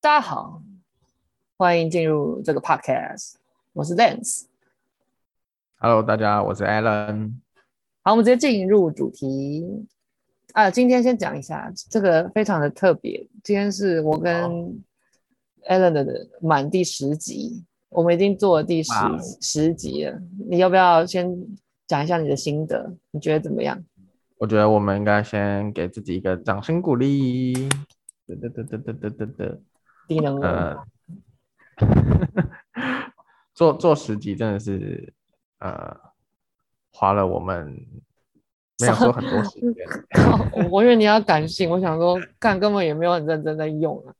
大家好，欢迎进入这个 podcast，我是 Lance。Hello，大家，我是 Alan。好，我们直接进入主题。啊，今天先讲一下这个非常的特别，今天是我跟 Alan 的满第十集，我们已经做了第十十集了。你要不要先讲一下你的心得？你觉得怎么样？我觉得我们应该先给自己一个掌声鼓励。得得得得得得得。低能呃，做做十集真的是呃，花了我们没有说很多时间。我以为你要感性，我想说，看根本也没有很认真在用啊。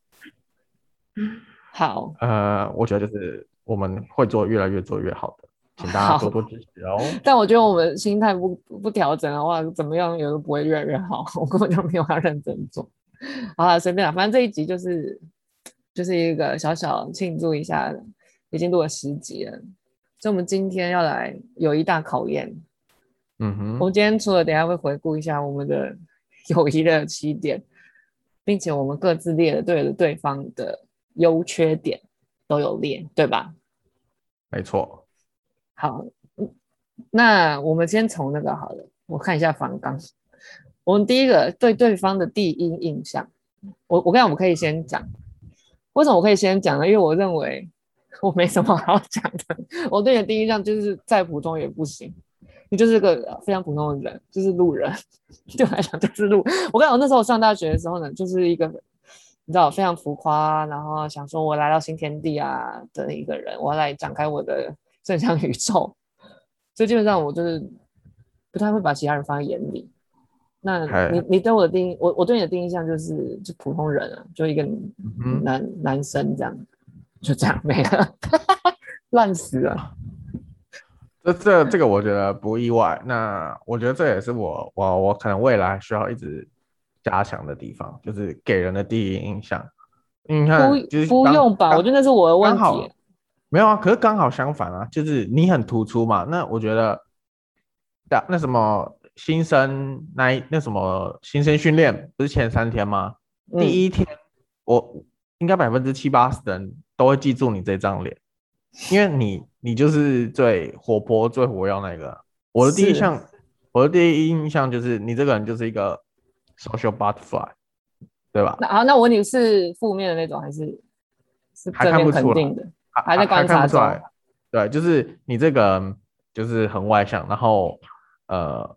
好，呃，我觉得就是我们会做越来越做越好的。请大家多多支持哦。但我觉得我们心态不不调整的话，怎么样也都不会越来越好。我根本就没有要认真做。好了，随便了，反正这一集就是就是一个小小庆祝一下，已经录了十集了。所以我们今天要来有一大考验。嗯哼。我们今天除了等下会回顾一下我们的 友谊的起点，并且我们各自列了对了对方的优缺点都有列，对吧？没错。好，那我们先从那个好了，我看一下反纲。我们第一个对对方的第一印象，我我刚才，我们可以先讲。为什么我可以先讲呢？因为我认为 我没什么好讲的。我对你的第一印象就是再普通也不行，你就是个非常普通的人，就是路人。对我来讲就是路。我跟你讲，我那时候上大学的时候呢，就是一个你知道非常浮夸，然后想说我来到新天地啊的一个人，我要来展开我的。正向宇宙，所以基本上我就是不太会把其他人放在眼里。那你你对我的第一，我我对你的第一印象就是就普通人啊，就一个男、嗯、男生这样，就这样没了，烂死了。这这这个我觉得不意外。那我觉得这也是我我我可能未来需要一直加强的地方，就是给人的第一印象。你看，不、就是、不用吧？我觉得那是我的问题。没有啊，可是刚好相反啊，就是你很突出嘛。那我觉得，那那什么新生那那什么新生训练不是前三天吗？嗯、第一天我应该百分之七八十的人都会记住你这张脸，因为你你就是最活泼、最活跃那个。我的第一印象，我的第一印象就是你这个人就是一个 social butterfly，对吧？那好，那我问你是负面的那种还是是正面肯定的？还在观察中，啊，对，就是你这个就是很外向，然后呃，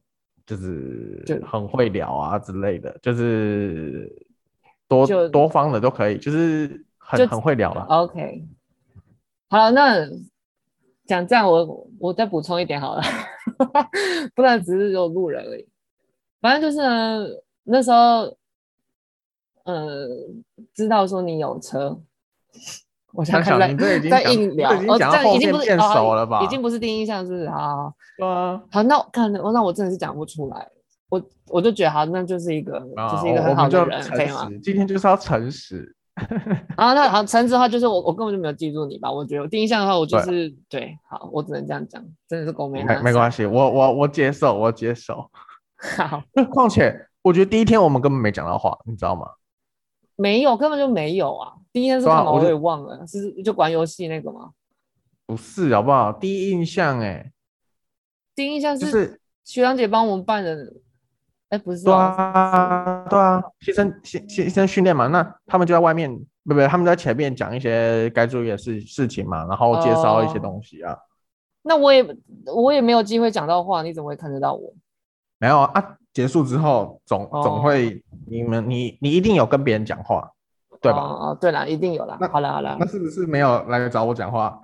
就是很会聊啊之类的，就是多多方的都可以，就是很很会聊了。OK，好了，那讲这样我，我我再补充一点好了，不然只是有路人而已。反正就是呢，那时候，呃，知道说你有车。我想看在在硬聊，哦，这样已经不是熟了吧？哦，已经不是第一印象，是不是？好，好，好，那我看，那我真的是讲不出来，我我就觉得好，那就是一个，啊、就是一个很好的人，可以吗？今天就是要诚实。啊，那好，诚实的话就是我，我根本就没有记住你吧？我觉得我第一印象的话，我就是对，对，好，我只能这样讲，真的是狗没没没关系，我我我接受，我接受。好，况且我觉得第一天我们根本没讲到话，你知道吗？没有，根本就没有啊！第一天是干嘛？我也忘了，是就玩游戏那个吗？不是，好不好？第一印象，哎，第一印象是学长姐帮我们办的，哎，不是，对啊，对啊，新生新新生训练嘛，那他们就在外面，不不，他们在前面讲一些该注意的事事情嘛，然后介绍一些东西啊。那我也我也没有机会讲到话，你怎么会看得到我？没有啊。结束之后总总会，你们你你一定有跟别人讲话，对吧？哦，对了，一定有了。好了好了，那是不是没有来找我讲话？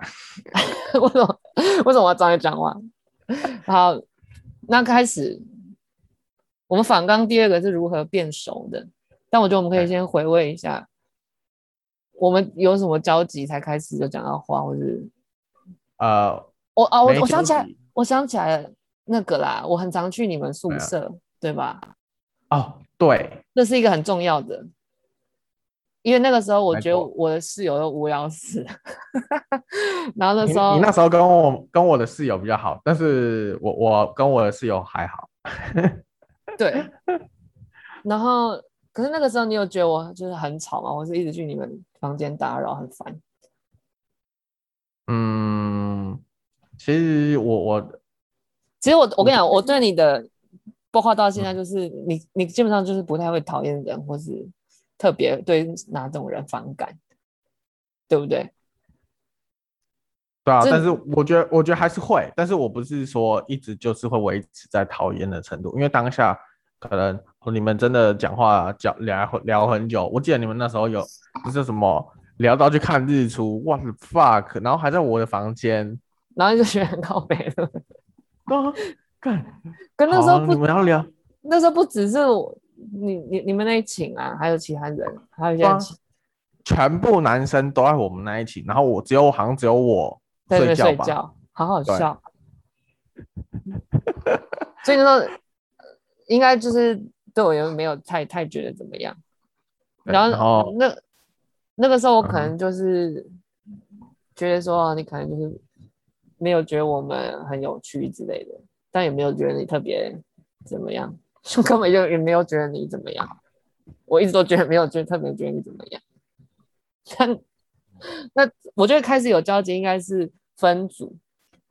为什么为什么我要找你讲话？好，那开始，我们反刚第二个是如何变熟的，但我觉得我们可以先回味一下，我们有什么交集才开始就讲到话，或是呃，我啊我我想起来，我想起来了，那个啦，我很常去你们宿舍。对吧？哦，对，这是一个很重要的，因为那个时候我觉得我的室友都无聊死，然后那时候你，你那时候跟我跟我的室友比较好，但是我我跟我的室友还好，对，然后可是那个时候你有觉得我就是很吵吗？我是一直去你们房间打扰，很烦。嗯，其实我我，其实我我跟你讲，我对你的包括到现在就是你、嗯、你基本上就是不太会讨厌人，或是特别对哪种人反感，对不对？对啊，但是我觉得我觉得还是会，但是我不是说一直就是会维持在讨厌的程度，因为当下可能你们真的讲话讲聊聊很久，我记得你们那时候有就是什么。聊到去看日出，what the fuck，然后还在我的房间，然后就觉得很靠北了。啊，干，跟那时候不，你们要聊，那时候不只是我，你你你们那一群啊，还有其他人，还有一些、啊，全部男生都在我们那一寝，然后我只有好像只有我睡觉吧，睡觉，好好笑。所以那时候应该就是对我也没有太太觉得怎么样，然后，然后那。那个时候我可能就是觉得说，你可能就是没有觉得我们很有趣之类的，但也没有觉得你特别怎么样，就根本就也没有觉得你怎么样。我一直都觉得没有觉得特别觉得你怎么样。但那我觉得开始有交集应该是分组，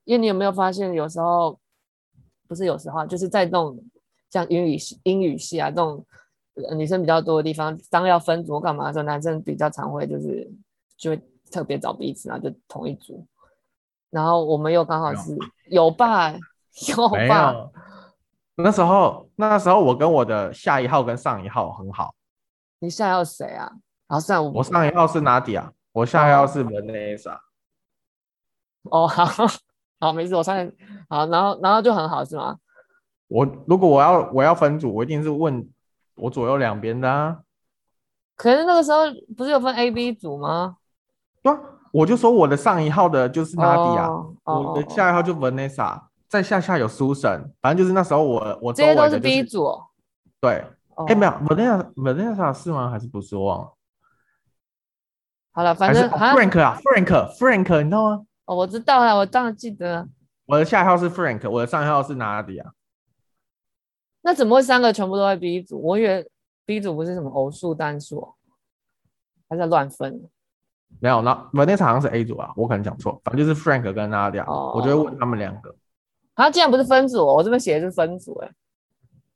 因为你有没有发现有时候不是有时候就是在那种像英语系英语系啊这种。女生比较多的地方，当要分组干嘛的时候，男生比较常会就是就会特别找彼此，然后就同一组。然后我们又刚好是有吧，有吧。那时候那时候我跟我的下一号跟上一号很好。你下一号谁啊？然后上我，我上一号是 Nadia，我下一号是 Vanessa。哦，好好，没事，我上一好，然后然后就很好是吗？我如果我要我要分组，我一定是问。我左右两边的啊，可是那个时候不是有分 A、B 组吗？对啊，我就说我的上一号的就是 Nadia，我的下一号就 Vanessa，再下下有 Susan，反正就是那时候我我、就是、这些都是 B 组。对，哎、oh. 欸、没有 Vanessa Vanessa 是吗？还是不是？我忘了。好了，反正、哦、Frank 啊 Frank Frank，你知道吗？哦，我知道了，我当然记得。我的下一号是 Frank，我的上一号是 Nadia。那怎么会三个全部都在 B 组？我以为 B 组不是什么偶数单数，还在乱分？没有，那 Vanessa 好像是 A 组啊，我可能讲错，反正就是 Frank 跟 Nadia，、哦、我就会问他们两个。他竟然不是分组，我这边写的是分组，哎，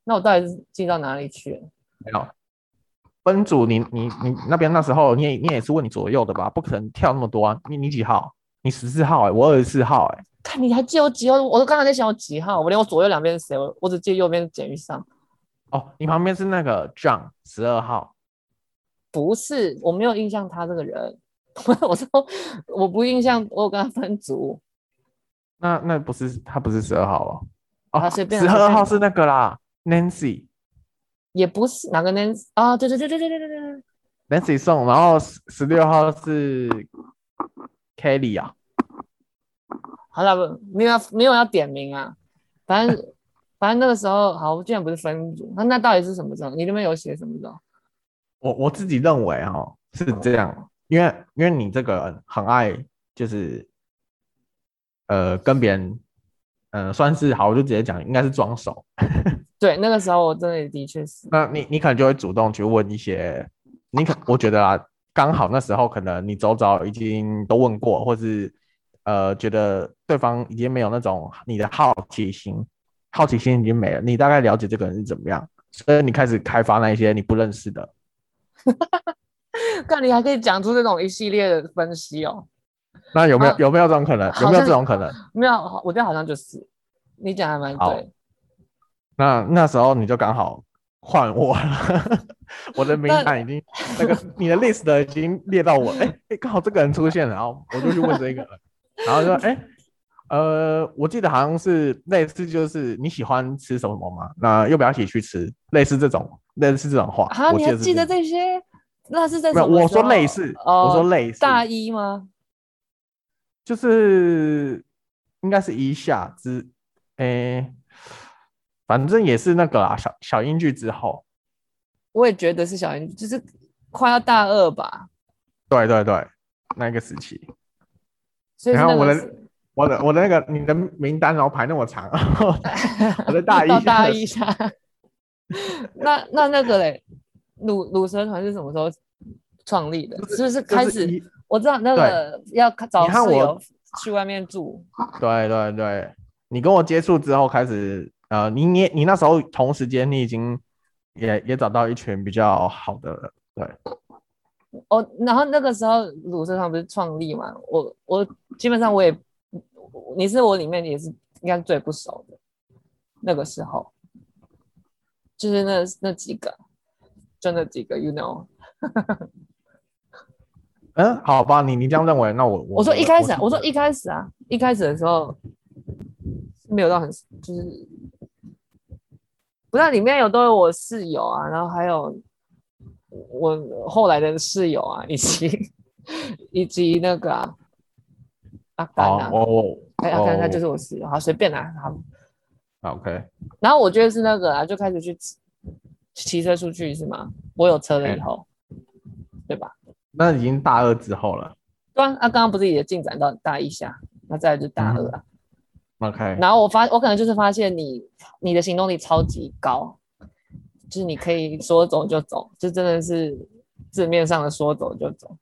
那我到底是进到哪里去了？没有分组你，你你你那边那时候你也你也是问你左右的吧？不可能跳那么多啊！你你几号？你十四号哎、欸，我二十四号哎、欸。看，你还记得我几号？我都刚才在想我几号，我连我左右两边是谁，我我只记得右边是简玉上。哦，你旁边是那个 John 十二号？不是，我没有印象他这个人。我说我不印象，我有跟他分组。那那不是他不是十二号哦？哦，十二号是那个啦，Nancy。也不是哪个 Nancy 啊？对对对对对对对对，Nancy 送，然后十六号是 Kelly 啊。好了，不，没有没有要点名啊，反正 反正那个时候，好，我竟然不是分组，那那到底是什么时候？你那边有写什么时候？我我自己认为哈是这样，因为因为你这个人很爱就是呃跟别人呃算是好，我就直接讲应该是装熟。对，那个时候我真的的确是。那你你可能就会主动去问一些，你可我觉得啊，刚好那时候可能你周遭已经都问过，或是。呃，觉得对方已经没有那种你的好奇心，好奇心已经没了。你大概了解这个人是怎么样，所以你开始开发那一些你不认识的。看你还可以讲出这种一系列的分析哦。那有没有、啊、有没有这种可能？有没有这种可能？没有，我觉得好像就是你讲还蛮对。那那时候你就刚好换我了，我的名单已经那，那个你的 list 已经列到我，哎、欸、哎，刚好这个人出现了，然后我就去问这个人。然后说，哎、欸，呃，我记得好像是类似，就是你喜欢吃什么吗？那要不要一起去吃？类似这种，类似这种话。啊，你还记得这些？那是在没有，我说类似，哦、我说类似。大一吗？就是应该是一下之，哎、欸，反正也是那个啊，小小英剧之后。我也觉得是小英剧，就是快要大二吧。对对对，那个时期。然后我的我的我的那个你的名单然后排那么长，我的大一到大一下，那那那个嘞，鲁鲁蛇团是什么时候创立的？就是是不是开始？就是我知道那个要找室友去外面住。对对对，你跟我接触之后开始，呃，你你你那时候同时间你已经也也找到一群比较好的了，对。哦，然后那个时候鲁蛇团不是创立嘛？我我基本上我也，你是我里面也是应该最不熟的，那个时候，就是那那几个，就那几个，you know。嗯，好吧，你你这样认为，那我我说一开始啊，我说一开始啊，一开始的时候没有到很就是，不知道里面有都有我室友啊，然后还有我后来的室友啊，以及 以及那个啊阿甘啊，哦，哎阿甘他就是我室友，好随便啦，好，OK。然后我觉得是那个啊，就开始去骑车出去是吗？我有车了以后，对吧？那已经大二之后了。对啊，那刚刚不是也进展到大一下，那再来就大二啊。嗯、OK。然后我发，我可能就是发现你，你的行动力超级高，就是你可以说走就走，就真的是字面上的说走就走。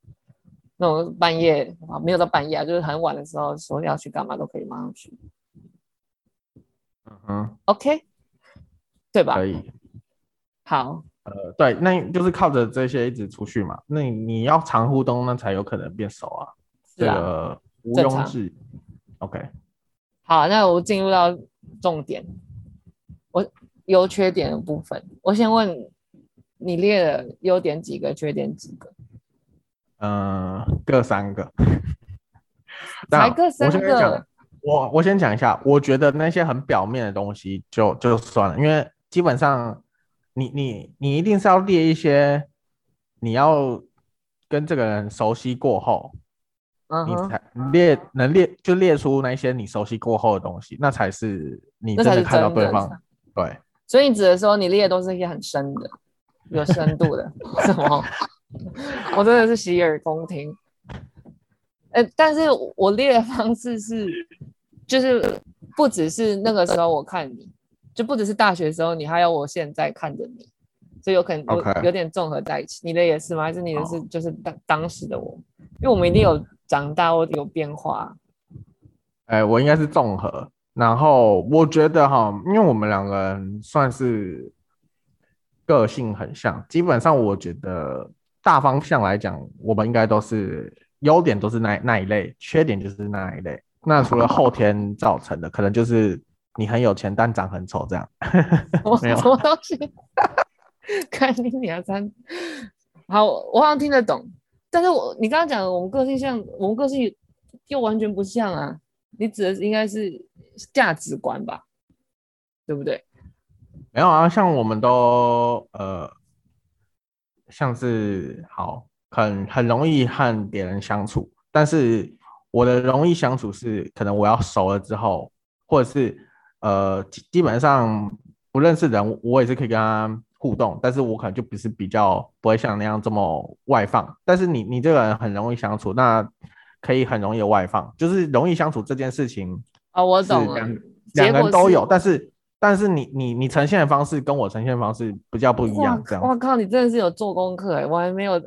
那种半夜啊，没有到半夜啊，就是很晚的时候说要去干嘛都可以马上去。嗯哼。OK，对吧？可以。好。呃，对，那就是靠着这些一直出去嘛。那你，你要常互动，那才有可能变熟啊。是啊，这个毋庸置疑。OK，好，那我进入到重点，我优缺点的部分，我先问你列了优点几个，缺点几个？嗯、呃，各三个。才各三个。我我先讲一下，我觉得那些很表面的东西就就算了，因为基本上。你你你一定是要列一些，你要跟这个人熟悉过后，uh huh. 你才列能列就列出那些你熟悉过后的东西，那才是你真的看到对方。对，所以你指的说你列的都是一些很深的、有深度的，什么？我真的是洗耳恭听。哎、欸，但是我列的方式是，就是不只是那个时候我看你。就不只是大学的时候，你还有我现在看着你，所以有可能有有点综合在一起。你的也是吗？还是你的是就是当当时的我？因为我们一定有长大或有变化。哎、欸，我应该是综合。然后我觉得哈，因为我们两个人算是个性很像，基本上我觉得大方向来讲，我们应该都是优点都是那那一类，缺点就是那一类。那除了后天造成的，可能就是。你很有钱，但长很丑，这样。我没有什么东西。看你俩三。好，我好像听得懂，但是我你刚刚讲的，我们个性像，我们个性又完全不像啊。你指的是应该是价值观吧？对不对？没有啊，像我们都呃，像是好很很容易和别人相处，但是我的容易相处是可能我要熟了之后，或者是。呃，基本上不认识人，我也是可以跟他互动，但是我可能就不是比较不会像那样这么外放。但是你你这个人很容易相处，那可以很容易外放，就是容易相处这件事情啊，我懂了，两个人都有，但是但是你你你呈现的方式跟我呈现的方式比较不一样，这样。我靠，你真的是有做功课哎，我还没有，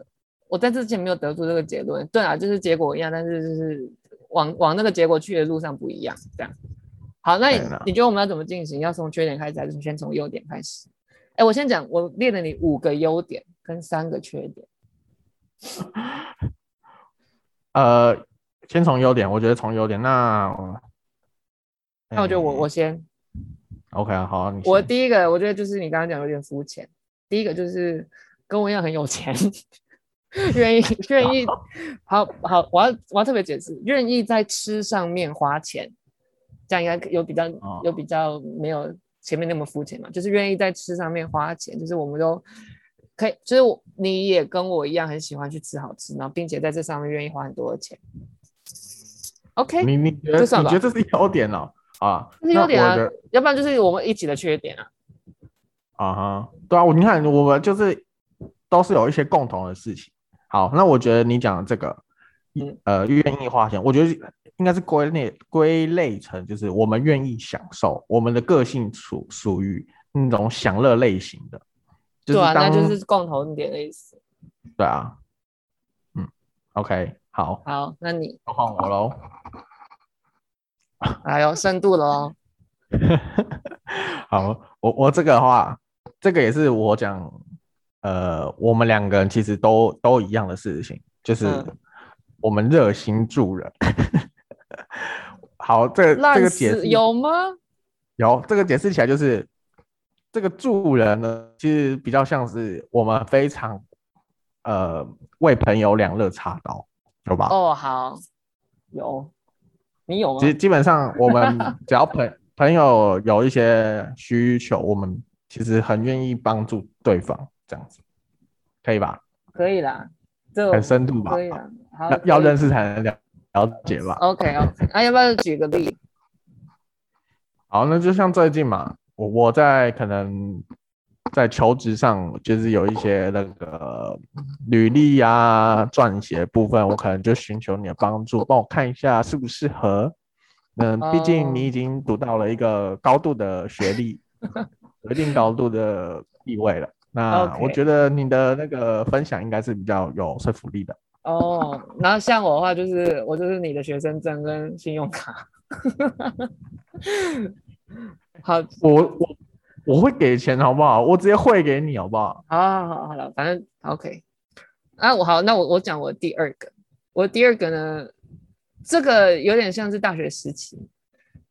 我在之前没有得出这个结论。对啊，就是结果一样，但是就是往往那个结果去的路上不一样，这样。好，那你你觉得我们要怎么进行？要从缺点开始，还是先从优点开始？哎，我先讲，我列了你五个优点跟三个缺点。呃，先从优点，我觉得从优点，那那我觉得我我先。OK 啊，好，我第一个，我觉得就是你刚刚讲有点肤浅。第一个就是跟我一样很有钱，愿意 愿意，好好，我要我要特别解释，愿意在吃上面花钱。这样应该有比较有比较没有前面那么肤浅嘛，就是愿意在吃上面花钱，就是我们都可以，就是我你也跟我一样很喜欢去吃好吃，然后并且在这上面愿意花很多的钱。OK，你你觉得你觉得这是优点哦？啊，这是优点啊，要不然就是我们一起的缺点啊。啊哈，对啊，我你看我们就是都是有一些共同的事情。好，那我觉得你讲的这个，嗯呃，愿意花钱，我觉得。应该是归类归类成，就是我们愿意享受，我们的个性属属于那种享乐类型的，就是对啊，那就是共同点的意思。对啊，嗯，OK，好，好，那你换我喽。还有深度了哦。好，我我这个的话，这个也是我讲，呃，我们两个人其实都都一样的事情，就是我们热心助人。嗯、好，这个这个解释有吗？有，这个解释起来就是。这个助人呢，其实比较像是我们非常呃为朋友两肋插刀，有吧？哦，好，有，你有吗？其实基本上我们只要朋 朋友有一些需求，我们其实很愿意帮助对方，这样子可以吧？可以啦，这很深度吧？可以啦，好，要要认识才能了了解吧？OK OK，那要不要举个例？好，那就像最近嘛。我我在可能在求职上，就是有一些那个履历呀、撰写部分，我可能就寻求你的帮助，帮我看一下适不适合。嗯，毕竟你已经读到了一个高度的学历，有一定高度的地位了。那我觉得你的那个分享应该是比较有说服力的。哦，然后像我的话，就是我就是你的学生证跟信用卡。好，我我我会给钱，好不好？我直接汇给你，好不好？好，好，好，好了，反正 OK。啊，我好，那我我讲我第二个，我第二个呢，这个有点像是大学时期，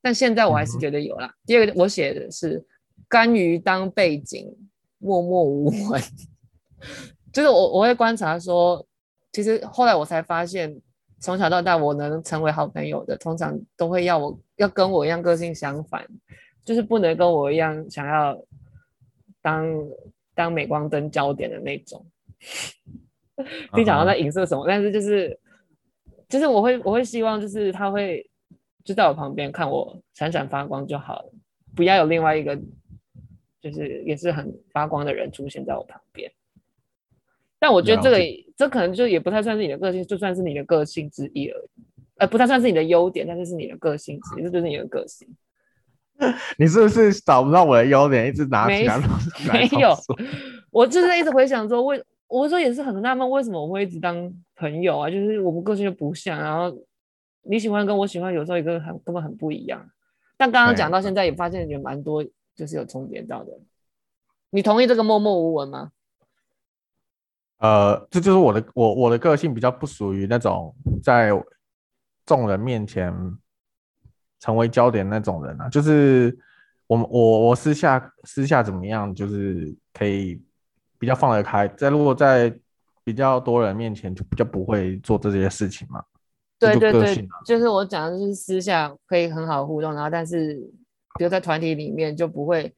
但现在我还是觉得有啦。嗯、第二个我写的是甘于当背景，默默无闻，就是我我会观察说，其实后来我才发现，从小到大我能成为好朋友的，通常都会要我要跟我一样个性相反。就是不能跟我一样想要当当镁光灯焦点的那种，你讲到在影射什么？Uh. 但是就是就是我会我会希望就是他会就在我旁边看我闪闪发光就好了，不要有另外一个就是也是很发光的人出现在我旁边。但我觉得这个这可能就也不太算是你的个性，就算是你的个性之一而已，呃，不太算是你的优点，但是是你的个性之一，这就是你的个性。你是不是找不到我的优点，一直拿起来？没有，我就是一直回想说，为我说也是很纳闷，为什么我会一直当朋友啊？就是我们个性就不像，然后你喜欢跟我喜欢有时候一个很根本很不一样。但刚刚讲到现在，也发现也蛮多就是有重叠到的。你同意这个默默无闻吗？呃，这就是我的我我的个性比较不属于那种在众人面前。成为焦点那种人啊，就是我我我私下私下怎么样，就是可以比较放得开。在如果在比较多人面前，就比较不会做这些事情嘛。对对对，就，就是我讲的就是私下可以很好互动，然后但是比如在团体里面就不会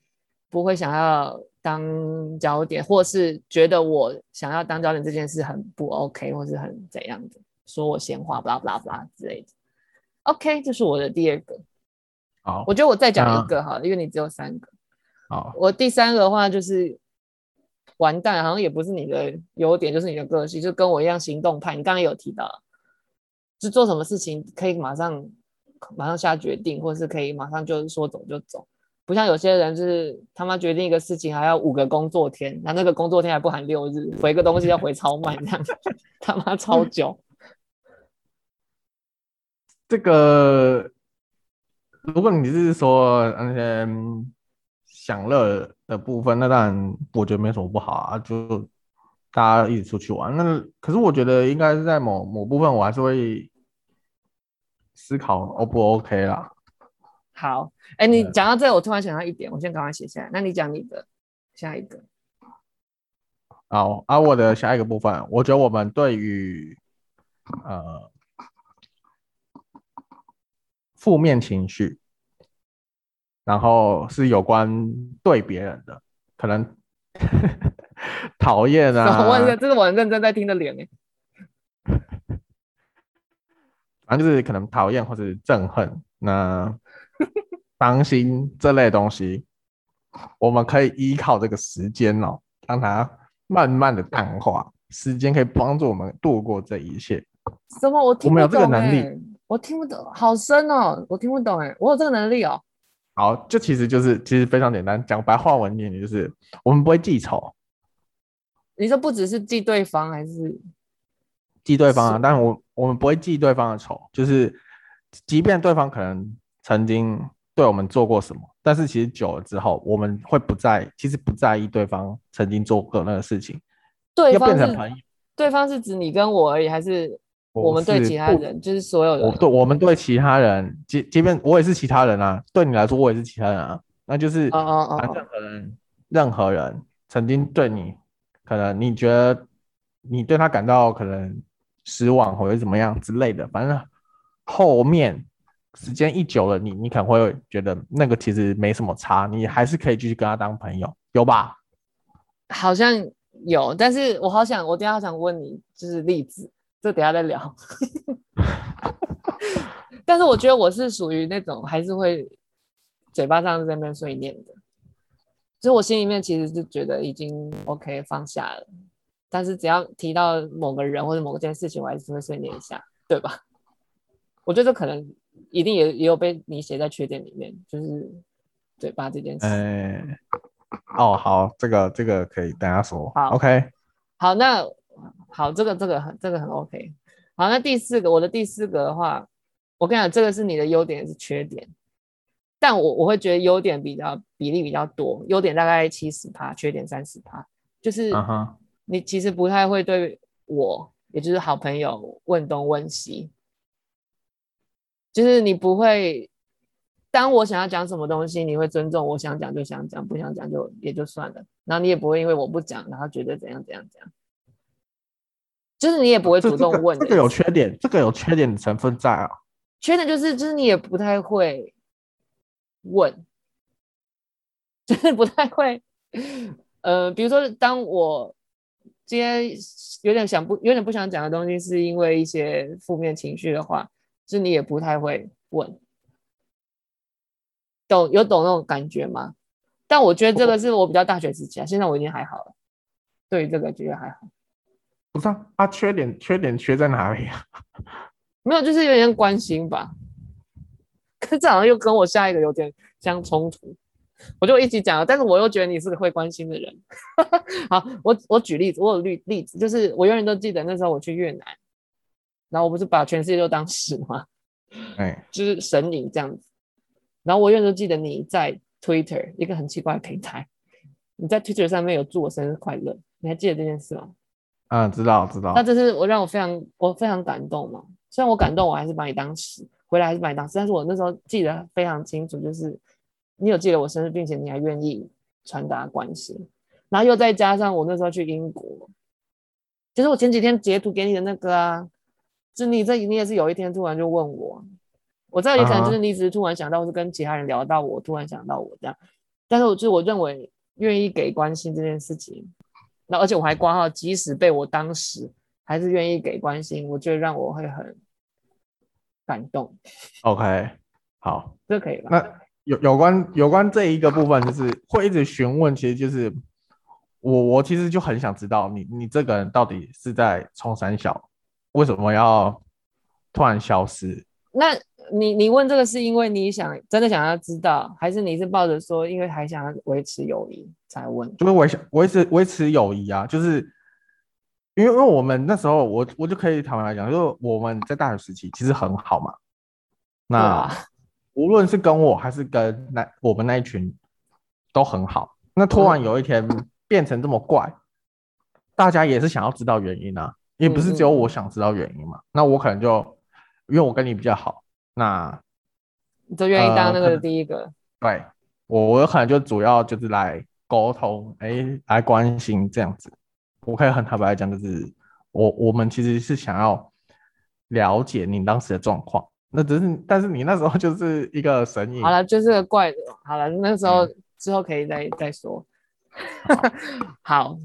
不会想要当焦点，或是觉得我想要当焦点这件事很不 OK，或是很怎样的，说我闲话，巴拉巴拉巴拉之类的。OK，这是我的第二个。好，我觉得我再讲一个哈，因为你只有三个。好，我第三个的话就是完蛋，好像也不是你的优点，就是你的个性，就跟我一样行动派。你刚刚有提到，就做什么事情可以马上马上下决定，或是可以马上就是说走就走，不像有些人就是他妈决定一个事情还要五个工作天，那那个工作天还不含六日，回个东西要回超慢，这样他妈超久。这个，如果你是说那些享乐的部分，那当然我觉得没什么不好啊，就大家一起出去玩。那可是我觉得应该是在某某部分，我还是会思考 O 不 OK 啦。好，哎，你讲到这，我突然想到一点，我先赶快写下来。那你讲你的下一个。好，啊，我的下一个部分，我觉得我们对于呃。负面情绪，然后是有关对别人的，可能 讨厌啊。我问一下这是我很认真在听的脸哎。反正就是可能讨厌或是憎恨，那 伤心这类东西，我们可以依靠这个时间哦，让它慢慢的淡化。时间可以帮助我们度过这一切。什么？我听不懂，我们有这个能力。我听不懂，好深哦！我听不懂哎，我有这个能力哦。好，就其实就是其实非常简单，讲白话文一点就是我们不会记仇，你说不只是记对方，还是记对方啊？但我我们不会记对方的仇，就是即便对方可能曾经对我们做过什么，但是其实久了之后，我们会不在，其实不在意对方曾经做过那个事情。对方是对方是指你跟我而已，还是我们对其他人？就是所有人。我对我们对其他人，即即便我也是其他人啊，对你来说我也是其他人啊，那就是啊啊啊，任何人任何人曾经对你，可能你觉得你对他感到可能失望或者怎么样之类的，反正后面时间一久了，你你可能会觉得那个其实没什么差，你还是可以继续跟他当朋友，有吧？好像。有，但是我好想，我等下好想问你，就是例子，这等下再聊。但是我觉得我是属于那种还是会嘴巴上在那边碎念的，就是我心里面其实是觉得已经 OK 放下了，但是只要提到某个人或者某件事情，我还是会碎念一下，对吧？我觉得可能一定也也有被你写在缺点里面，就是嘴巴这件事。欸哦，好，这个这个可以等下说。好，OK。好，那好，这个这个很这个很 OK。好，那第四个，我的第四个的话，我跟你讲，这个是你的优点也是缺点，但我我会觉得优点比较比例比较多，优点大概七十趴，缺点三十趴，就是你其实不太会对我，也就是好朋友问东问西，就是你不会。当我想要讲什么东西，你会尊重我想讲就想讲，不想讲就也就算了。然后你也不会因为我不讲，然后觉得怎样怎样怎样。就是你也不会主动问、这个。这个有缺点，这个有缺点的成分在啊。缺点就是就是你也不太会问，就是不太会。呃，比如说当我今天有点想不有点不想讲的东西，是因为一些负面情绪的话，是你也不太会问。懂有懂那种感觉吗？但我觉得这个是我比较大学时期啊，现在我已经还好了。对于这个觉得还好。不是啊，啊缺点缺点缺在哪里啊？没有，就是有点关心吧。可是这好像又跟我下一个有点相冲突，我就一直讲了。但是我又觉得你是个会关心的人。好，我我举例子，我有例例子，就是我永远都记得那时候我去越南，然后我不是把全世界都当屎吗？哎，就是神隐这样子。然后我永远都记得你在 Twitter 一个很奇怪的平台，你在 Twitter 上面有祝我生日快乐，你还记得这件事吗？嗯，知道知道。那这是我让我非常我非常感动嘛。虽然我感动，我还是把你当屎，回来还是把你当屎。但是我那时候记得非常清楚，就是你有记得我生日，并且你还愿意传达关心。然后又再加上我那时候去英国，其实我前几天截图给你的那个啊，就你这你也是有一天突然就问我。我知道也可能就是你只是突然想到，或是跟其他人聊到我，突然想到我这样。但是我就我认为愿意给关心这件事情，那而且我还挂号，即使被我当时还是愿意给关心，我觉得让我会很感动。OK，好，这可以吧？那有有关有关这一个部分，就是会一直询问，其实就是我我其实就很想知道你你这个人到底是在冲三小，为什么要突然消失？那你你问这个是因为你想真的想要知道，还是你是抱着说因为还想要维持友谊才问？就是维维持维持友谊啊，就是因为因为我们那时候我我就可以坦白来讲，就是我们在大学时期其实很好嘛。那无论是跟我还是跟那我们那一群都很好。那突然有一天变成这么怪，嗯、大家也是想要知道原因啊，也不是只有我想知道原因嘛。嗯嗯，那我可能就。因为我跟你比较好，那你就愿意当那个第一个。呃、对，我我可能就主要就是来沟通，哎、欸，来关心这样子。我可以很坦白来讲，就是我我们其实是想要了解你当时的状况。那只是，但是你那时候就是一个神隐。好了，就是个怪的。好了，那时候、嗯、之后可以再再说。好，好，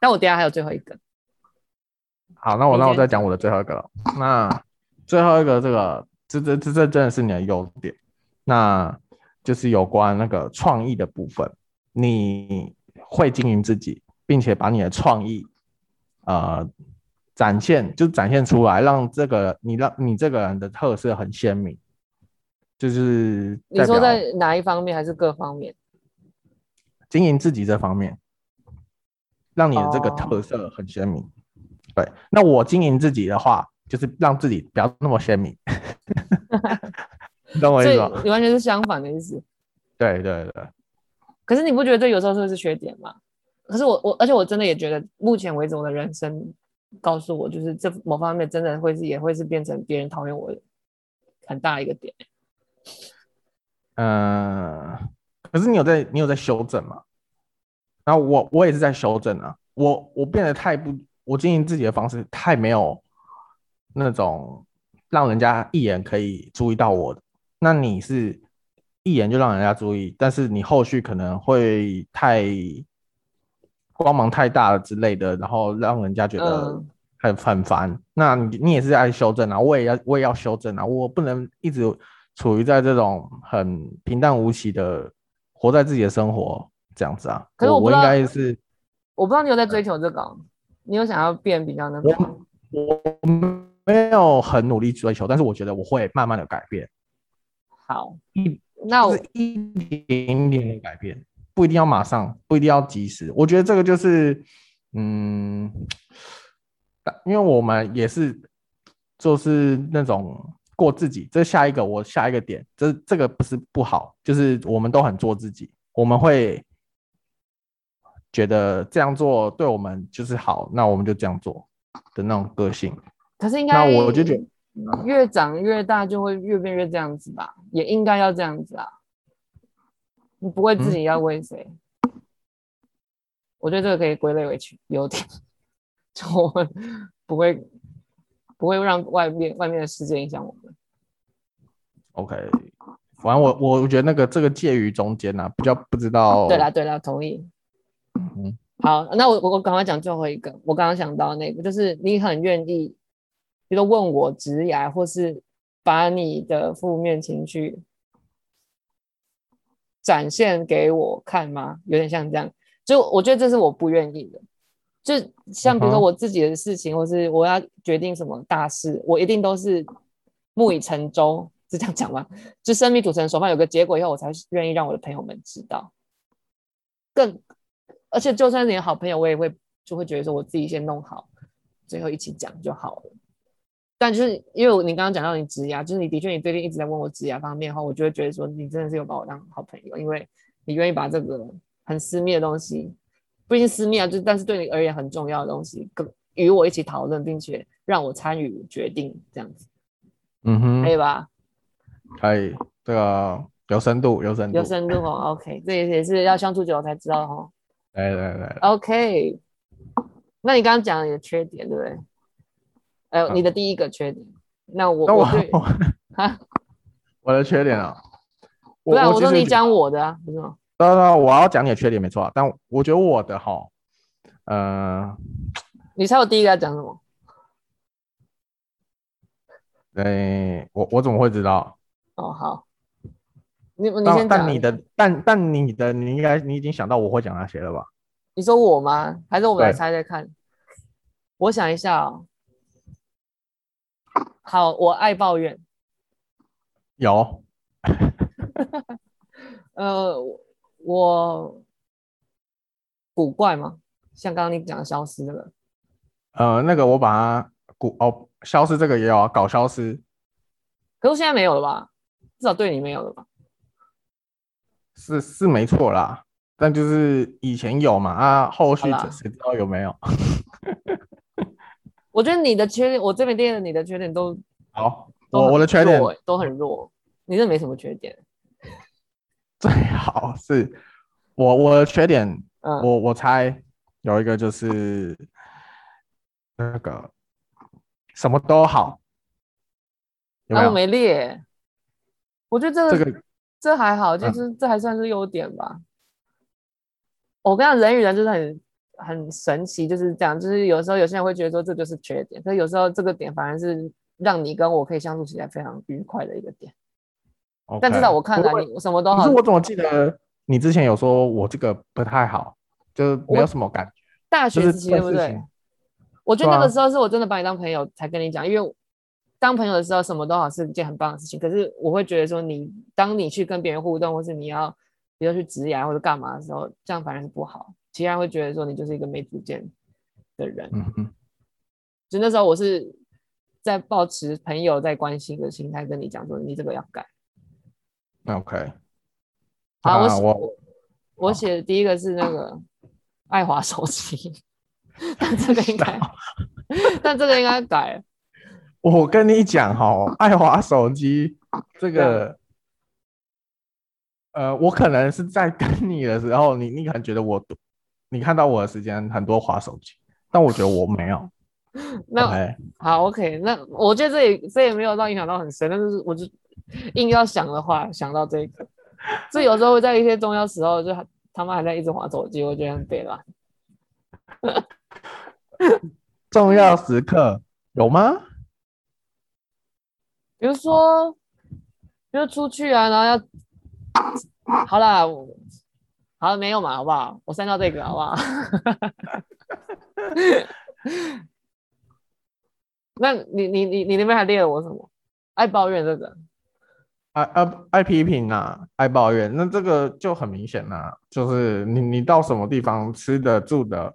那我等下还有最后一个。好，那我那我再讲我的最后一个了。那。最后一个，这个这这这这真的是你的优点，那就是有关那个创意的部分，你会经营自己，并且把你的创意，呃，展现就展现出来，让这个你让你这个人的特色很鲜明。就是你说在哪一方面，还是各方面？经营自己这方面。让你的这个特色很鲜明。对，那我经营自己的话，就是让自己不要那么鲜明。你 懂我意思吗？你完全是相反的意思。对对对。可是你不觉得这有时候是是缺点吗？可是我我，而且我真的也觉得，目前为止我的人生告诉我，就是这某方面真的会是也会是变成别人讨厌我很大一个点。嗯、可是你有在你有在修正吗？然后我我也是在修正啊，我我变得太不，我经营自己的方式太没有那种让人家一眼可以注意到我的。那你是一眼就让人家注意，但是你后续可能会太光芒太大了之类的，然后让人家觉得很很烦。嗯、那你你也是在修正啊，我也要我也要修正啊，我不能一直处于在这种很平淡无奇的活在自己的生活。这样子啊，可是我，我应该是，我不知道你有在追求这个，你有想要变比较那个？我我没有很努力追求，但是我觉得我会慢慢的改变。好，一那我是一点点的改变，不一定要马上，不一定要及时。我觉得这个就是，嗯，因为我们也是，就是那种过自己，这下一个我下一个点，这这个不是不好，就是我们都很做自己，我们会。觉得这样做对我们就是好，那我们就这样做的那种个性。可是应该，那我就觉得越长越大就会越变越这样子吧，也应该要这样子啊。你不会自己要为谁？嗯、我觉得这个可以归类为优点，就我们不会不会让外面外面的世界影响我们。OK，反正我我觉得那个这个介于中间啊，比较不知道。对啦对啦，同意。嗯，好，那我我我赶快讲最后一个。我刚刚想到那个，就是你很愿意，比如说问我职涯，或是把你的负面情绪展现给我看吗？有点像这样，就我觉得这是我不愿意的。就像比如说我自己的事情，或是我要决定什么大事，我一定都是木已成舟，是这样讲吗？就生米煮成熟饭，有个结果以后，我才愿意让我的朋友们知道。更。而且就算是你的好朋友，我也会就会觉得说，我自己先弄好，最后一起讲就好了。但就是因为你刚刚讲到你职涯，就是你的确你最近一直在问我职涯方面的话，我就会觉得说，你真的是有把我当好朋友，因为你愿意把这个很私密的东西，不一定私密啊，就但是对你而言很重要的东西，跟与我一起讨论，并且让我参与决定，这样子，嗯哼，可以吧？可以，这个有深度，有深度，有深度哦。OK，这也也是要相处久了才知道哦。对对对，OK。那你刚刚讲的缺点，对不对？呃，你的第一个缺点。那我我哈，我的缺点啊？不然我说你讲我的啊，不是吗？对对，我要讲你的缺点没错，但我觉得我的哈，呃，你猜我第一个要讲什么？对，我我怎么会知道？哦，好。你你先讲，但你的但但你的你应该你已经想到我会讲那些了吧？你说我吗？还是我们来猜猜看？我想一下哦。好，我爱抱怨。有。呃，我古怪吗？像刚刚你讲的消失那个。呃，那个我把它古哦，消失这个也有啊，搞消失。可是现在没有了吧？至少对你没有了吧？是是没错啦，但就是以前有嘛啊，后续谁知道有没有？我觉得你的缺点，我这边列的你的缺点都好，我我的缺点都很弱，你这没什么缺点。最好是我我的缺点，嗯、我我猜有一个就是那个什么都好，有没有？啊、我没列，我觉得这个这个。这还好，就是这还算是优点吧。嗯、我跟你讲，人与人就是很很神奇，就是这样。就是有时候有些人会觉得说这就是缺点，可是有时候这个点反而是让你跟我可以相处起来非常愉快的一个点。Okay, 但至少我看来你什么都好。可是我怎么记得你之前有说我这个不太好，就是没有什么感觉。大学时期对不对？我觉得那个时候是我真的把你当朋友才跟你讲，因为。当朋友的时候，什么都好是一件很棒的事情。可是我会觉得说，你当你去跟别人互动，或是你要比如去职涯或者干嘛的时候，这样反而是不好。其他人会觉得说你就是一个没主见的人。嗯哼，就那时候我是在抱持朋友在关心的心态跟你讲说，你这个要改。OK。好，我我我写的第一个是那个爱华手机，但这个应该，但这个应该改。我跟你讲哈，爱华手机这个，呃，我可能是在跟你的时候，你你可能觉得我，你看到我的时间很多划手机，但我觉得我没有。那 Okay 好，OK，那我觉得这也这也没有到影响到很深，但是我就硬要想的话，想到这个，所以有时候会在一些重要时候，就他们还在一直划手机，我觉得很悲了。重要时刻有吗？比如说，比如出去啊，然后要，好啦，好了没有嘛，好不好？我删掉这个，好不好？那你你你你那边还列了我什么？爱抱怨这个，爱爱爱批评啊，爱抱怨，那这个就很明显啦，就是你你到什么地方吃的住的，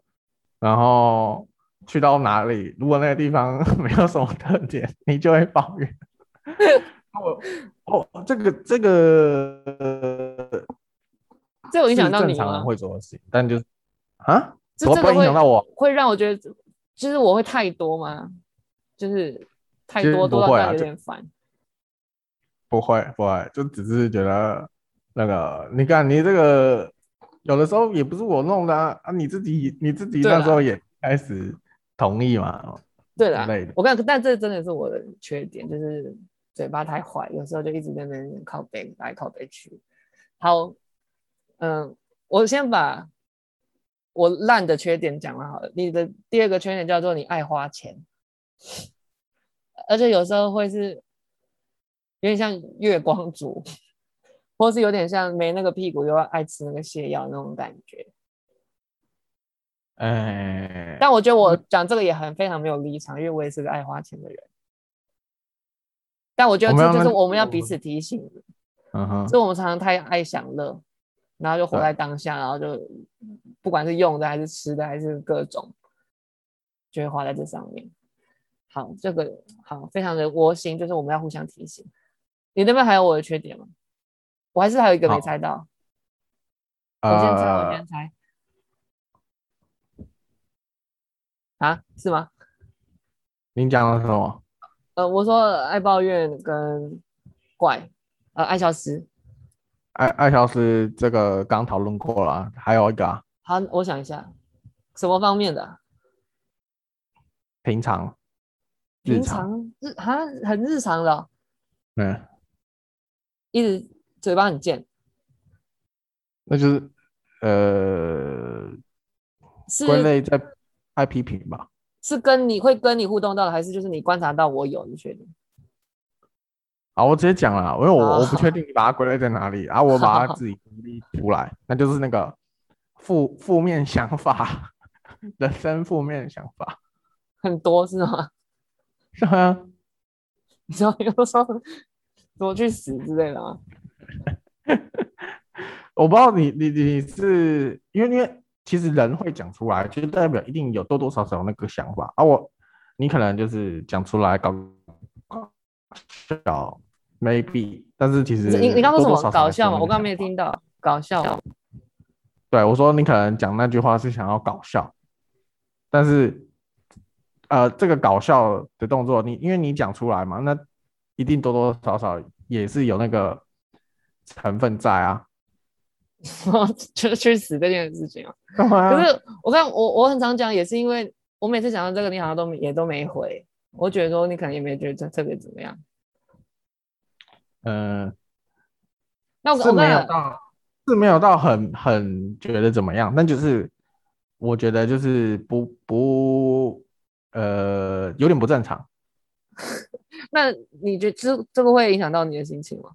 然后去到哪里，如果那个地方 没有什么特点，你就会抱怨。哦哦，这个这个，这有影响到你常人会做的事情，但就是啊，这这个会影响到我，会让我觉得，就是我会太多吗？就是太多多到有点烦。不会不会，就只是觉得那个，你看你这个有的时候也不是我弄的啊，啊你自己你自己那时候也开始同意嘛。对啦，我跟你讲，但这真的是我的缺点，就是嘴巴太坏，有时候就一直在那边靠北来靠北去。好，嗯，我先把我烂的缺点讲了好了。你的第二个缺点叫做你爱花钱，而且有时候会是有点像月光族，或是有点像没那个屁股又要爱吃那个泻药那种感觉。哎，但我觉得我讲这个也很非常没有立场，因为我也是个爱花钱的人。但我觉得这就是我们要彼此提醒的，嗯哼，是我们常常太爱享乐，然后就活在当下，然后就不管是用的还是吃的还是各种，就会花在这上面。好，这个好，非常的窝心，就是我们要互相提醒。你那边还有我的缺点吗？我还是还有一个没猜到，我先猜，我先猜。啊，是吗？您讲的什么？呃，我说爱抱怨跟怪，呃，爱消失，爱爱消失这个刚讨论过了，还有一个啊。好，我想一下，什么方面的？平常，日常日哈，很日常的。嗯，一直嘴巴很贱。那就是呃，是归类在。爱批评吧，是跟你会跟你互动到的，还是就是你观察到我有？你确定？好，我直接讲了，因为我好我不确定你把它归类在哪里，然后我把它自己独立出来，那就是那个负负面想法，人生负面想法很多是吗？是啊，你知道有时候多去死之类的吗？我不知道你你你是因为因为。其实人会讲出来，就代表一定有多多少少那个想法啊。我，你可能就是讲出来搞搞笑，maybe，但是其实你你刚刚说什么搞笑吗？我刚刚没有听到搞笑。对，我说你可能讲那句话是想要搞笑，但是呃，这个搞笑的动作，你因为你讲出来嘛，那一定多多少少也是有那个成分在啊。就去死这件事情啊！可是我看我我很常讲，也是因为我每次讲到这个，你好像都也都没回。我觉得说你可能也没觉得特别怎么样。嗯、呃，那我是没有到是没有到很很觉得怎么样，但就是我觉得就是不不呃有点不正常。那你觉得这这个会影响到你的心情吗？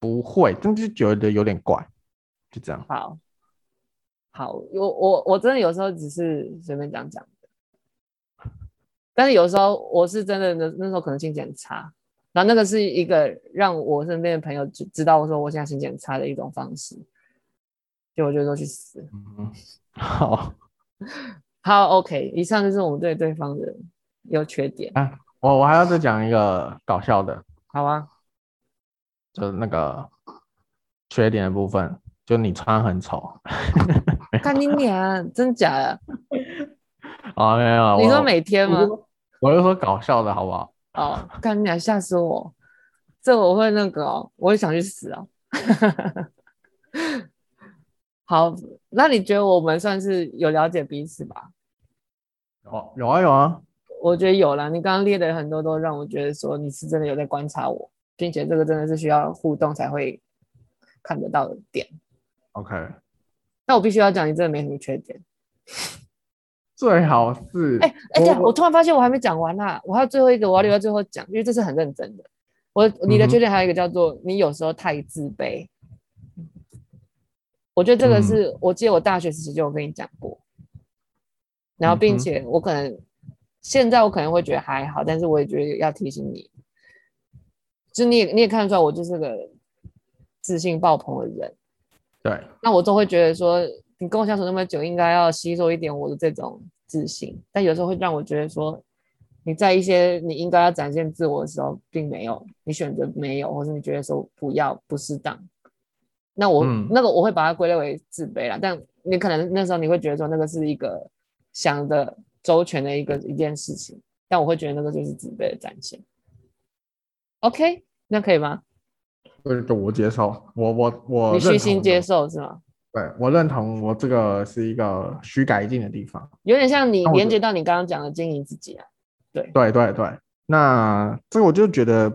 不会，但是觉得有点怪，就这样。好，好，我我我真的有时候只是随便讲讲的，但是有时候我是真的那那时候可能心情很差，然后那个是一个让我身边的朋友知知道我说我现在心情很差的一种方式，就我就说去死。嗯，好，好，OK，以上就是我们对对方的优缺点。啊，我我还要再讲一个搞笑的。好啊，就是那个缺点的部分，就你穿很丑。看你脸，真假的？啊，没有。你说每天吗？我是说搞笑的好不好？哦，看你脸吓死我！这我会那个哦，我会想去死哦。好，那你觉得我们算是有了解彼此吧？哦，有啊有啊，我觉得有了。你刚刚列的很多都让我觉得说你是真的有在观察我，并且这个真的是需要互动才会看得到的点。OK，那我必须要讲，你真的没什么缺点。最好是哎哎，这样我突然发现我还没讲完啦，我还有最后一个，我要留到最后讲，因为这是很认真的。我你的缺点还有一个叫做你有时候太自卑，嗯、我觉得这个是、嗯、我记得我大学时期就有跟你讲过，然后并且我可能、嗯、现在我可能会觉得还好，但是我也觉得要提醒你，就你也你也看得出来我就是个自信爆棚的人，对，那我都会觉得说。你跟我相处那么久，应该要吸收一点我的这种自信，但有时候会让我觉得说，你在一些你应该要展现自我的时候，并没有，你选择没有，或是你觉得说不要不适当，那我、嗯、那个我会把它归类为自卑啦。但你可能那时候你会觉得说，那个是一个想的周全的一个一件事情，但我会觉得那个就是自卑的展现。OK，那可以吗？对，我接受，我我我，你虚心接受是吗？对，我认同，我这个是一个需改进的地方，有点像你连接到你刚刚讲的经营自己啊。对对对对，那这个我就觉得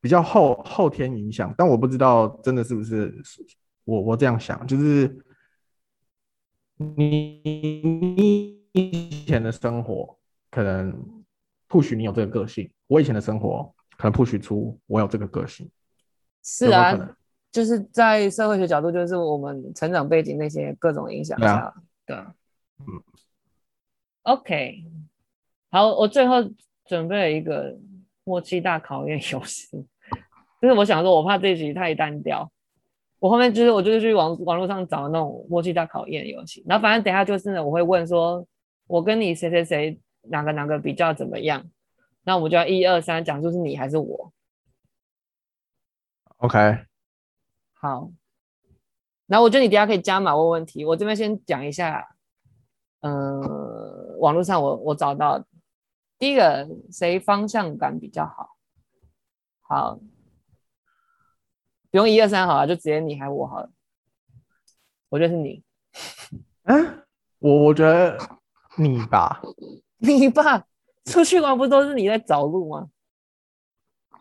比较后后天影响，但我不知道真的是不是我我这样想，就是你你以前的生活可能 push 你有这个个性，我以前的生活可能 push 出我有这个个性，是啊。就是在社会学角度，就是我们成长背景那些各种影响下，对，嗯，OK，好，我最后准备了一个默契大考验游戏，就是我想说，我怕这一集太单调，我后面就是我就是去网网络上找那种默契大考验游戏，然后反正等下就是呢，我会问说，我跟你谁谁谁哪个哪个比较怎么样，那我们就要一二三讲，就是你还是我，OK。好，然后我觉得你等下可以加码问问题。我这边先讲一下，嗯、呃，网络上我我找到第一个谁方向感比较好？好，不用一二三好了，就直接你还我好了。我觉得是你。嗯，我我觉得你吧，你吧，出去玩不都是你在找路吗？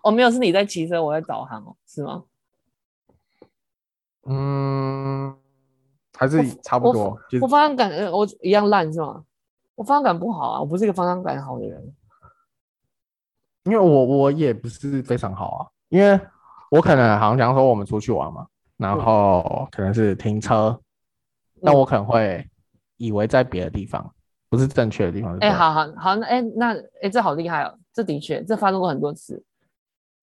哦，没有，是你在骑车，我在导航哦，是吗？嗯，还是差不多。我，方向感，我一样烂是吗？我方向感不好啊，我不是一个方向感好的人。因为我我也不是非常好啊，因为我可能好像讲说我们出去玩嘛，然后可能是停车，那、嗯、我可能会以为在别的地方，不是正确的地方。哎、欸，好好好，那哎、欸、那哎、欸、这好厉害哦，这的确这发生过很多次。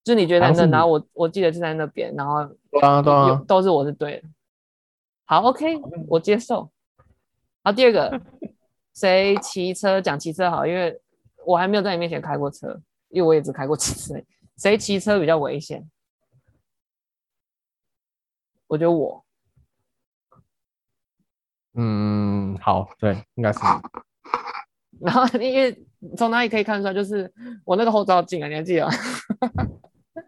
就你觉得在那，然后我我记得是在那边，然后都都是我是对的。好，OK，我接受。好，第二个，谁骑车讲骑车好，因为我还没有在你面前开过车，因为我也只开过骑车。谁骑车比较危险？我觉得我。嗯，好，对，应该是。然后因为从哪里可以看出来，就是我那个后照镜啊，你还记得吗？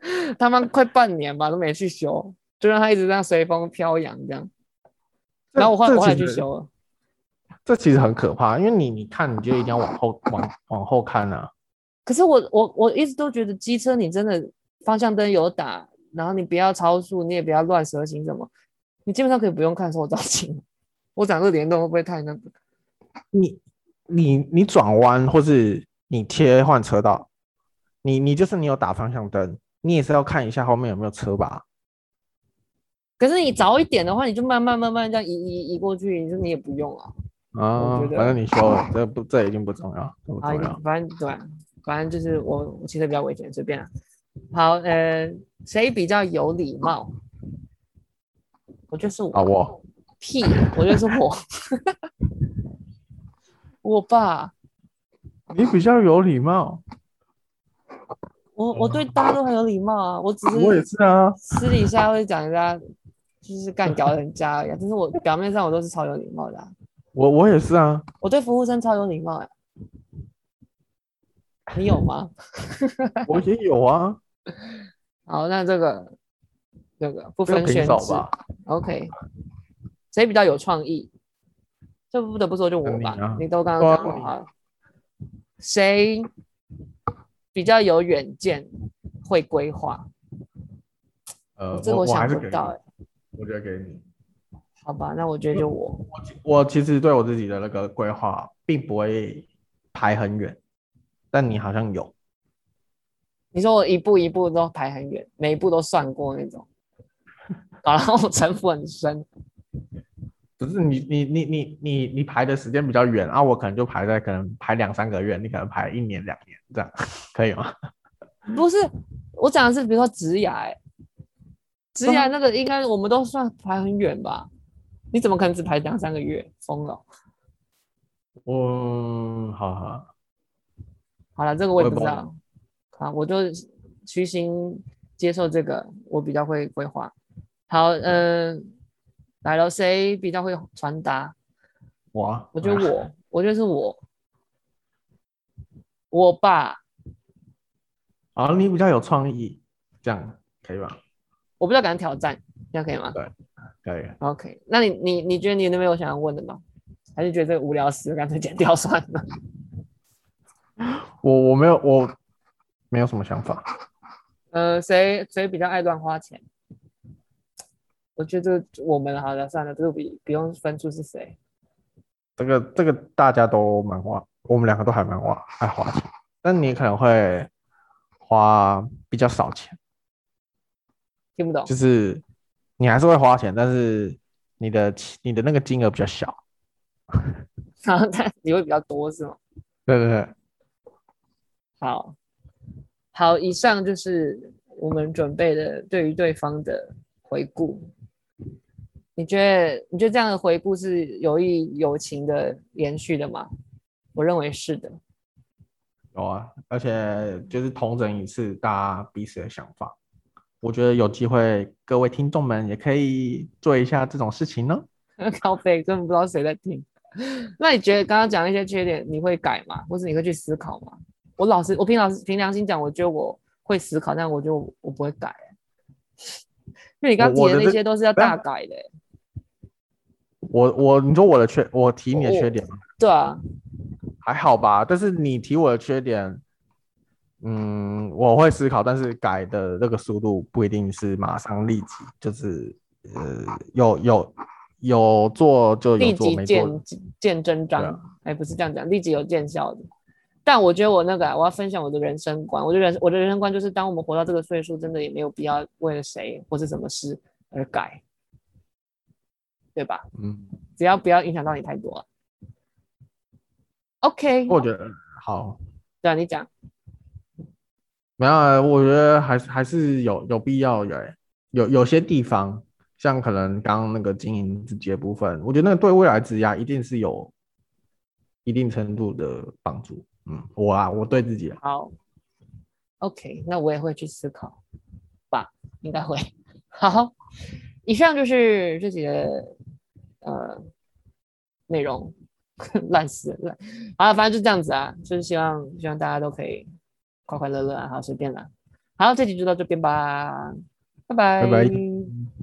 他们快半年吧，都没去修，就让它一直这样随风飘扬这样。然后我后来我后来去修了。这其实很可怕，因为你你看，你就一定要往后往往后看啊。可是我我我一直都觉得机车你真的方向灯有打，然后你不要超速，你也不要乱蛇行什么，你基本上可以不用看后照镜。我讲这个联动会不会太那个？你你你转弯或是你切换车道，你你就是你有打方向灯。你也是要看一下后面有没有车吧？可是你早一点的话，你就慢慢慢慢这样移移移过去，你说你也不用啊。啊，反正你说了，这不这已经不重要，不重要。反正对，反正就是我我骑车比较危险，随便啊。好，呃，谁比较有礼貌？我就是我。啊，我。屁，我就是我。我爸。你比较有礼貌。我我对大家都很有礼貌啊，我只是我也是啊，私底下会讲人家就是干掉人家而已，但是我表面上我都是超有礼貌的啊。我我也是啊，我对服务生超有礼貌哎，你有吗？我也有啊。好，那这个这个不分选择吧。OK，谁比较有创意？这不得不说就我吧，你，啊、你都刚刚讲了，谁？比较有远见，会规划。呃，这个我想不到哎。我觉得给你。好吧，那我觉得就我。我，我其实对我自己的那个规划，并不会排很远，但你好像有。你说我一步一步都排很远，每一步都算过那种，然后我城府很深。不是你你你你你你排的时间比较远啊，我可能就排在可能排两三个月，你可能排一年两年这样，可以吗？不是，我讲的是比如说职涯，欸，职涯那个应该我们都算排很远吧？你怎么可能只排两三个月？疯了！嗯，好好好了，这个我也不知道。好，我就虚心接受这个，我比较会规划。好，嗯、呃。来了，谁比较会传达？我，我觉得我，我觉得是我，我爸。啊，你比较有创意，这样可以吧？我比较敢挑战，这样可以吗？对，可以。OK，那你你你觉得你那边有想要问的吗？还是觉得这个无聊死，干脆剪掉算了？我我没有，我没有什么想法。呃，谁谁比较爱乱花钱？我觉得我们好了，算了，这个不不用分出是谁。这个这个大家都蛮花，我们两个都还蛮花爱花钱，但你可能会花比较少钱。听不懂？就是你还是会花钱，但是你的你的那个金额比较小。然后但你会比较多是吗？对对对。好，好，以上就是我们准备的对于对方的回顾。你觉得你觉得这样的回顾是有益友情的延续的吗？我认为是的。有啊，而且就是同整一次大家彼此的想法。我觉得有机会，各位听众们也可以做一下这种事情呢。靠北，根本不知道谁在听。那你觉得刚刚讲那些缺点，你会改吗？或是你会去思考吗？我老实，我凭老实凭良心讲，我觉得我会思考，但我觉得我，我不会改。因为你刚刚提的那些都是要大改的。我我你说我的缺，我提你的缺点吗？哦，对啊，还好吧。但是你提我的缺点，嗯，我会思考，但是改的那个速度不一定是马上立即，就是呃，有有有做就有做，立即见见真章，哎，啊，不是这样讲，立即有见效的。但我觉得我那个，我要分享我的人生观。我觉得人我的人生观就是，当我们活到这个岁数，真的也没有必要为了谁或是什么事而改。对吧？嗯，只要不要影响到你太多。OK，我觉得好。对啊，你讲。没有啊，我觉得还是还是有有必要有有有些地方，像可能刚刚那个经营自己的部分，我觉得那个对未来职涯一定是有一定程度的帮助。嗯，我啊，我对自己好。OK，那我也会去思考吧，应该会。好，以上就是这几个。呃，内容 烂死了，好了，反正就这样子啊，就是希望希望大家都可以快快乐乐啊，好随便啦，好，这集就到这边吧，拜拜。拜拜。